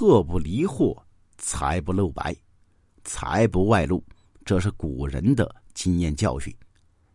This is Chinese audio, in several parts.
客不离货，财不露白，财不外露，这是古人的经验教训。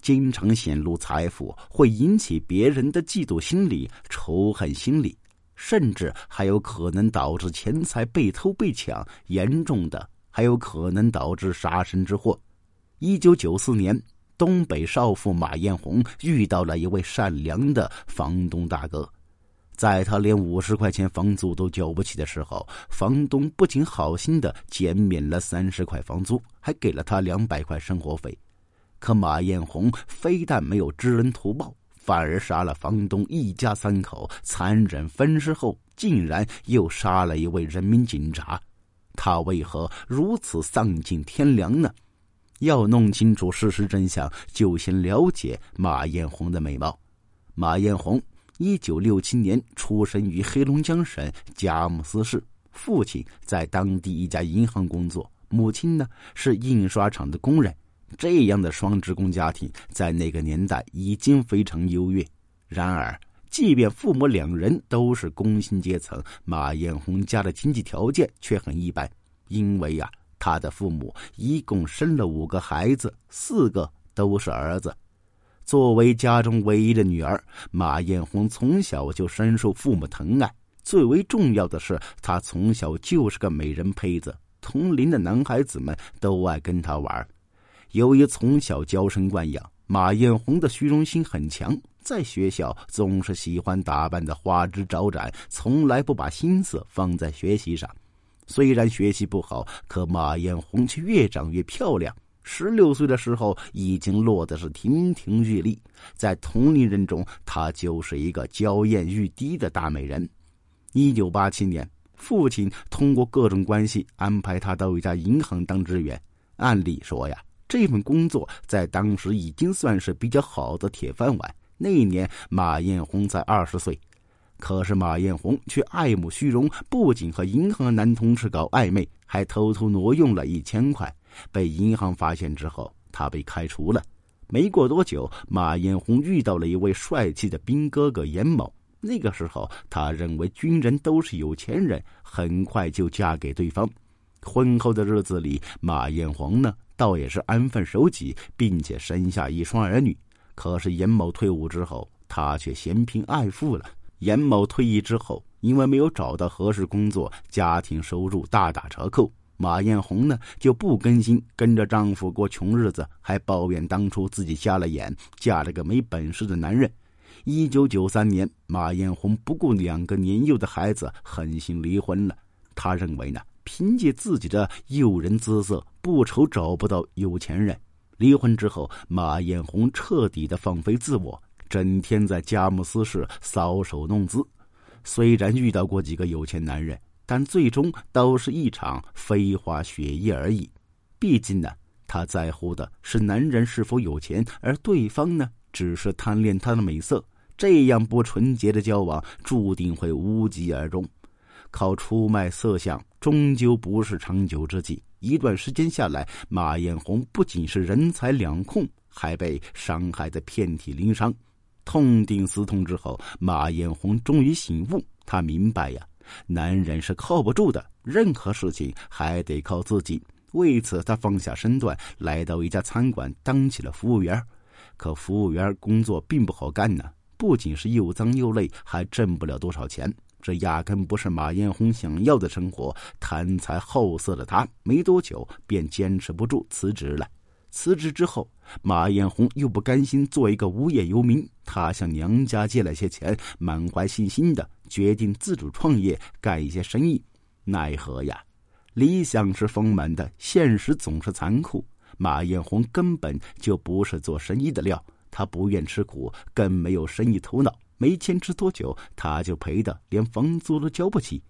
经常显露财富，会引起别人的嫉妒心理、仇恨心理，甚至还有可能导致钱财被偷被抢。严重的还有可能导致杀身之祸。一九九四年，东北少妇马艳红遇到了一位善良的房东大哥。在他连五十块钱房租都交不起的时候，房东不仅好心的减免了三十块房租，还给了他两百块生活费。可马艳红非但没有知恩图报，反而杀了房东一家三口，残忍分尸后，竟然又杀了一位人民警察。他为何如此丧尽天良呢？要弄清楚事实真相，就先了解马艳红的美貌。马艳红。一九六七年出生于黑龙江省佳木斯市，父亲在当地一家银行工作，母亲呢是印刷厂的工人。这样的双职工家庭在那个年代已经非常优越。然而，即便父母两人都是工薪阶层，马艳红家的经济条件却很一般。因为呀，他的父母一共生了五个孩子，四个都是儿子。作为家中唯一的女儿，马艳红从小就深受父母疼爱。最为重要的是，她从小就是个美人胚子，同龄的男孩子们都爱跟她玩。由于从小娇生惯养，马艳红的虚荣心很强，在学校总是喜欢打扮的花枝招展，从来不把心思放在学习上。虽然学习不好，可马艳红却越长越漂亮。十六岁的时候，已经落得是亭亭玉立，在同龄人中，她就是一个娇艳欲滴的大美人。一九八七年，父亲通过各种关系安排她到一家银行当职员。按理说呀，这份工作在当时已经算是比较好的铁饭碗。那一年，马艳红才二十岁，可是马艳红却爱慕虚荣，不仅和银行男同事搞暧昧，还偷偷挪用了一千块。被银行发现之后，他被开除了。没过多久，马艳红遇到了一位帅气的兵哥哥严某。那个时候，他认为军人都是有钱人，很快就嫁给对方。婚后的日子里，马艳红呢，倒也是安分守己，并且生下一双儿女。可是严某退伍之后，他却嫌贫爱富了。严某退役之后，因为没有找到合适工作，家庭收入大打折扣。马艳红呢就不甘心跟着丈夫过穷日子，还抱怨当初自己瞎了眼，嫁了个没本事的男人。一九九三年，马艳红不顾两个年幼的孩子，狠心离婚了。她认为呢，凭借自己的诱人姿色，不愁找不到有钱人。离婚之后，马艳红彻底的放飞自我，整天在佳木斯市搔首弄姿。虽然遇到过几个有钱男人。但最终都是一场飞花雪月而已。毕竟呢，他在乎的是男人是否有钱，而对方呢，只是贪恋他的美色。这样不纯洁的交往，注定会无疾而终。靠出卖色相，终究不是长久之计。一段时间下来，马艳红不仅是人财两空，还被伤害的遍体鳞伤。痛定思痛之后，马艳红终于醒悟，他明白呀。男人是靠不住的，任何事情还得靠自己。为此，他放下身段，来到一家餐馆当起了服务员。可服务员工作并不好干呢，不仅是又脏又累，还挣不了多少钱。这压根不是马艳红想要的生活。贪财好色的他，没多久便坚持不住辞职了。辞职之后，马艳红又不甘心做一个无业游民，她向娘家借了些钱，满怀信心的决定自主创业，干一些生意。奈何呀，理想是丰满的，现实总是残酷。马艳红根本就不是做生意的料，她不愿吃苦，更没有生意头脑。没坚持多久，她就赔得连房租都交不起。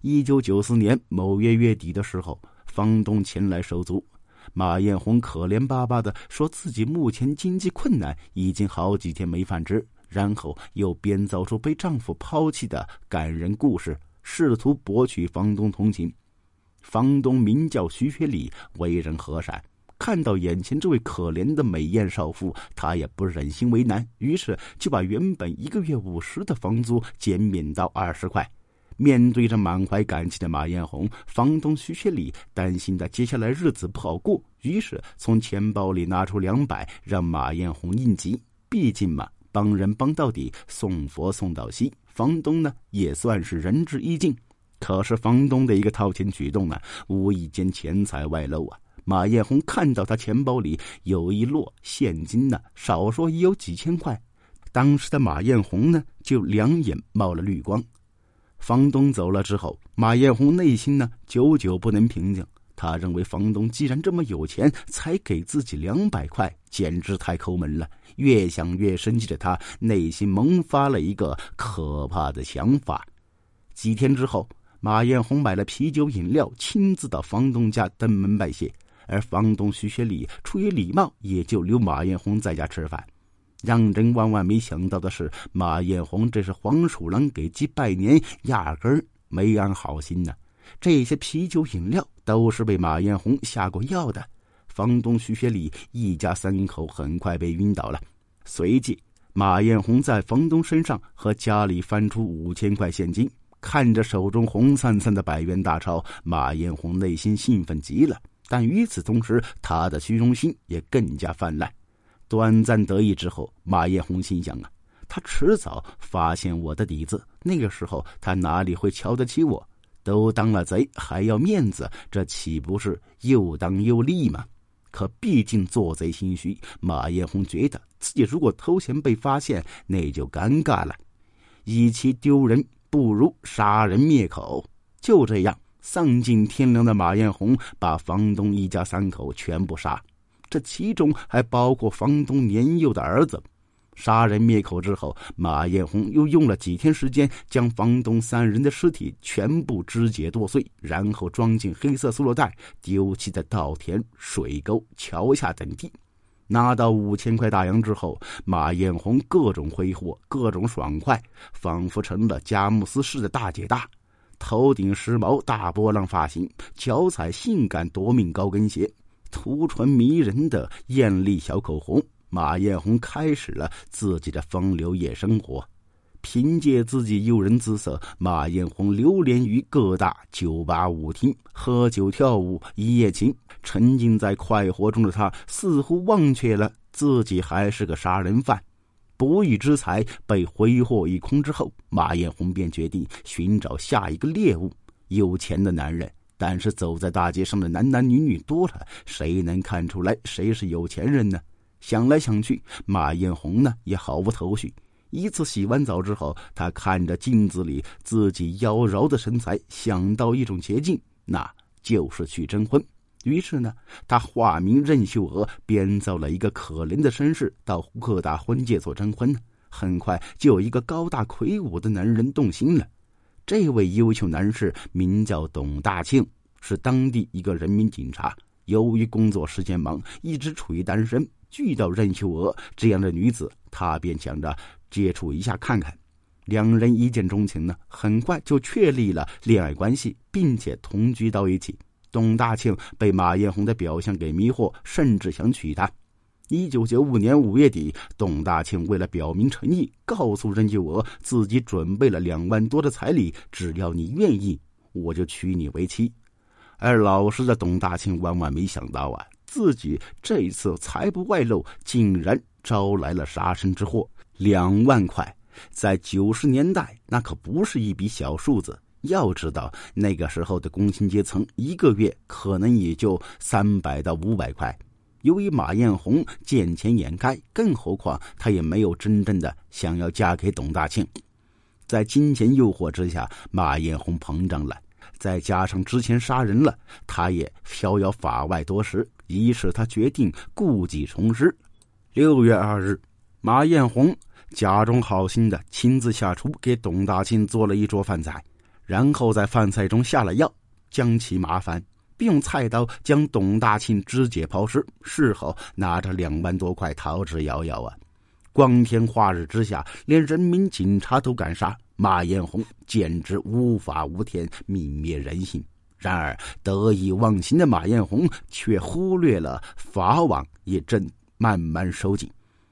一九九四年某月月底的时候，房东前来收租。马艳红可怜巴巴的说自己目前经济困难，已经好几天没饭吃，然后又编造出被丈夫抛弃的感人故事，试图博取房东同情。房东名叫徐学礼，为人和善，看到眼前这位可怜的美艳少妇，他也不忍心为难，于是就把原本一个月五十的房租减免到二十块。面对着满怀感激的马艳红，房东徐学礼担心的接下来日子不好过，于是从钱包里拿出两百，让马艳红应急。毕竟嘛，帮人帮到底，送佛送到西，房东呢也算是仁至义尽。可是房东的一个掏钱举动啊，无意间钱财外露啊！马艳红看到他钱包里有一摞现金呢，少说也有几千块。当时的马艳红呢，就两眼冒了绿光。房东走了之后，马艳红内心呢，久久不能平静。他认为房东既然这么有钱，才给自己两百块，简直太抠门了。越想越生气的他，内心萌发了一个可怕的想法。几天之后。马艳红买了啤酒饮料，亲自到房东家登门拜谢。而房东徐学礼出于礼貌，也就留马艳红在家吃饭。让人万万没想到的是，马艳红这是黄鼠狼给鸡拜年，压根儿没安好心呢。这些啤酒饮料都是被马艳红下过药的。房东徐学礼一家三口很快被晕倒了。随即，马艳红在房东身上和家里翻出五千块现金。看着手中红灿灿的百元大钞，马艳红内心兴奋极了。但与此同时，他的虚荣心也更加泛滥。短暂得意之后，马艳红心想啊，他迟早发现我的底子，那个时候他哪里会瞧得起我？都当了贼还要面子，这岂不是又当又立吗？可毕竟做贼心虚，马艳红觉得自己如果偷钱被发现，那就尴尬了，与其丢人。不如杀人灭口。就这样，丧尽天良的马艳红把房东一家三口全部杀，这其中还包括房东年幼的儿子。杀人灭口之后，马艳红又用了几天时间，将房东三人的尸体全部肢解剁碎，然后装进黑色塑料袋，丢弃在稻田、水沟、桥下等地。拿到五千块大洋之后，马艳红各种挥霍，各种爽快，仿佛成了佳木斯市的大姐大。头顶时髦大波浪发型，脚踩性感夺命高跟鞋，涂唇迷人的艳丽小口红，马艳红开始了自己的风流夜生活。凭借自己诱人姿色，马艳红流连于各大酒吧舞厅，喝酒跳舞一夜情。沉浸在快活中的他，似乎忘却了自己还是个杀人犯。不义之财被挥霍一空之后，马艳红便决定寻找下一个猎物——有钱的男人。但是走在大街上的男男女女多了，谁能看出来谁是有钱人呢？想来想去，马艳红呢也毫无头绪。一次洗完澡之后，她看着镜子里自己妖娆的身材，想到一种捷径，那就是去征婚。于是呢，他化名任秀娥，编造了一个可怜的身世，到各大婚介所征婚。很快就有一个高大魁梧的男人动心了。这位优秀男士名叫董大庆，是当地一个人民警察。由于工作时间忙，一直处于单身。遇到任秀娥这样的女子，他便想着。接触一下看看，两人一见钟情呢，很快就确立了恋爱关系，并且同居到一起。董大庆被马艳红的表象给迷惑，甚至想娶她。一九九五年五月底，董大庆为了表明诚意，告诉任秀娥自己准备了两万多的彩礼，只要你愿意，我就娶你为妻。而老实的董大庆万万没想到啊，自己这次财不外露，竟然招来了杀身之祸。两万块，在九十年代那可不是一笔小数字。要知道，那个时候的工薪阶层一个月可能也就三百到五百块。由于马艳红见钱眼开，更何况她也没有真正的想要嫁给董大庆。在金钱诱惑之下，马艳红膨胀了，再加上之前杀人了，她也逍遥法外多时。于是她决定故技重施。六月二日，马艳红。假装好心的亲自下厨给董大庆做了一桌饭菜，然后在饭菜中下了药，将其麻烦，并用菜刀将董大庆肢解抛尸。事后拿着两万多块逃之夭夭啊！光天化日之下，连人民警察都敢杀马艳红，简直无法无天，泯灭人性。然而得意忘形的马艳红却忽略了法网也正慢慢收紧。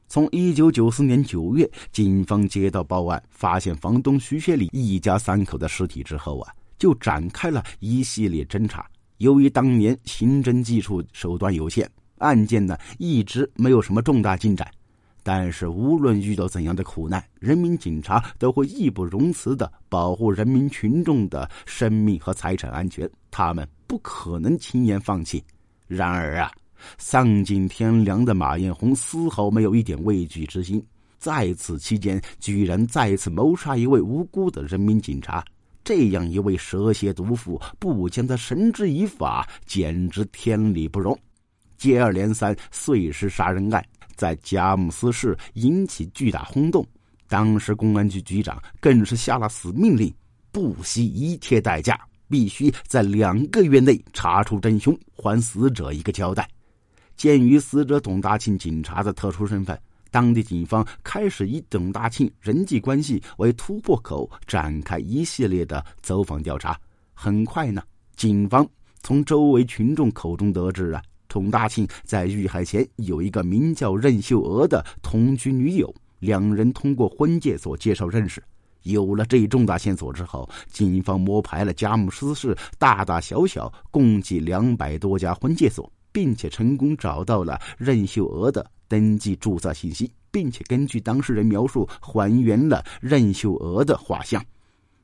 从一九九四年九月，警方接到报案，发现房东徐学礼一家三口的尸体之后啊，就展开了一系列侦查。由于当年刑侦技术手段有限，案件呢一直没有什么重大进展。但是，无论遇到怎样的苦难，人民警察都会义不容辞的保护人民群众的生命和财产安全，他们不可能轻言放弃。然而啊，丧尽天良的马艳红丝毫没有一点畏惧之心，在此期间居然再次谋杀一位无辜的人民警察，这样一位蛇蝎毒妇不将他绳之以法，简直天理不容。接二连三碎尸杀人案。在佳木斯市引起巨大轰动，当时公安局局长更是下了死命令，不惜一切代价，必须在两个月内查出真凶，还死者一个交代。鉴于死者董大庆警察的特殊身份，当地警方开始以董大庆人际关系为突破口，展开一系列的走访调查。很快呢，警方从周围群众口中得知啊。董大庆在遇害前有一个名叫任秀娥的同居女友，两人通过婚介所介绍认识。有了这一重大线索之后，警方摸排了佳木斯市大大小小共计两百多家婚介所，并且成功找到了任秀娥的登记注册信息，并且根据当事人描述还原了任秀娥的画像。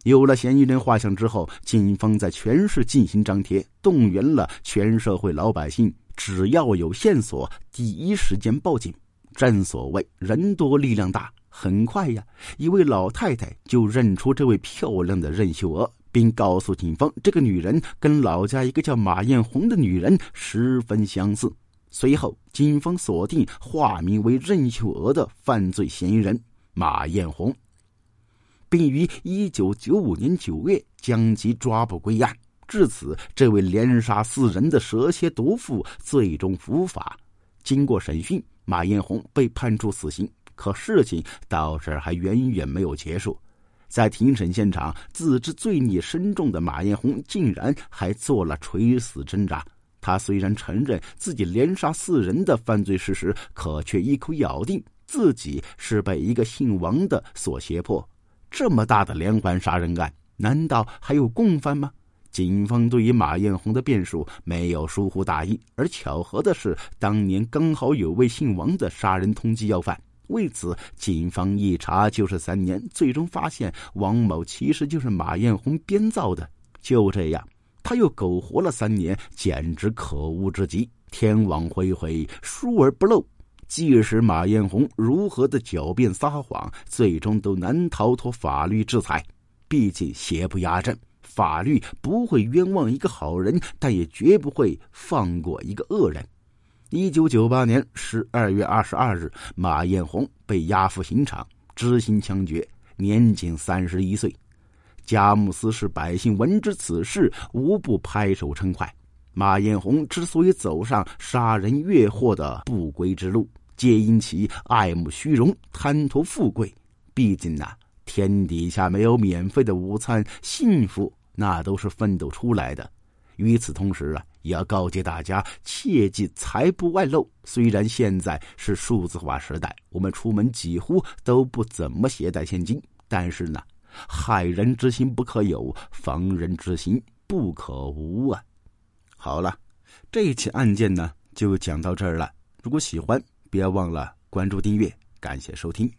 有了嫌疑人画像之后，警方在全市进行张贴，动员了全社会老百姓。只要有线索，第一时间报警。正所谓人多力量大，很快呀，一位老太太就认出这位漂亮的任秀娥，并告诉警方，这个女人跟老家一个叫马艳红的女人十分相似。随后，警方锁定化名为任秀娥的犯罪嫌疑人马艳红，并于一九九五年九月将其抓捕归案。至此，这位连杀四人的蛇蝎毒妇最终伏法。经过审讯，马艳红被判处死刑。可事情到这儿还远远没有结束。在庭审现场，自知罪孽深重的马艳红竟然还做了垂死挣扎。他虽然承认自己连杀四人的犯罪事实，可却一口咬定自己是被一个姓王的所胁迫。这么大的连环杀人案，难道还有共犯吗？警方对于马艳红的辩述没有疏忽大意，而巧合的是，当年刚好有位姓王的杀人通缉要犯。为此，警方一查就是三年，最终发现王某其实就是马艳红编造的。就这样，他又苟活了三年，简直可恶至极。天网恢恢，疏而不漏。即使马艳红如何的狡辩撒谎，最终都难逃脱法律制裁。毕竟邪不压正。法律不会冤枉一个好人，但也绝不会放过一个恶人。一九九八年十二月二十二日，马艳红被押赴刑场执行枪决，年仅三十一岁。佳木斯市百姓闻知此事，无不拍手称快。马艳红之所以走上杀人越货的不归之路，皆因其爱慕虚荣、贪图富贵。毕竟呐，天底下没有免费的午餐，幸福。那都是奋斗出来的。与此同时啊，也要告诫大家，切记财不外露。虽然现在是数字化时代，我们出门几乎都不怎么携带现金，但是呢，害人之心不可有，防人之心不可无啊。好了，这起案件呢就讲到这儿了。如果喜欢，别忘了关注订阅，感谢收听。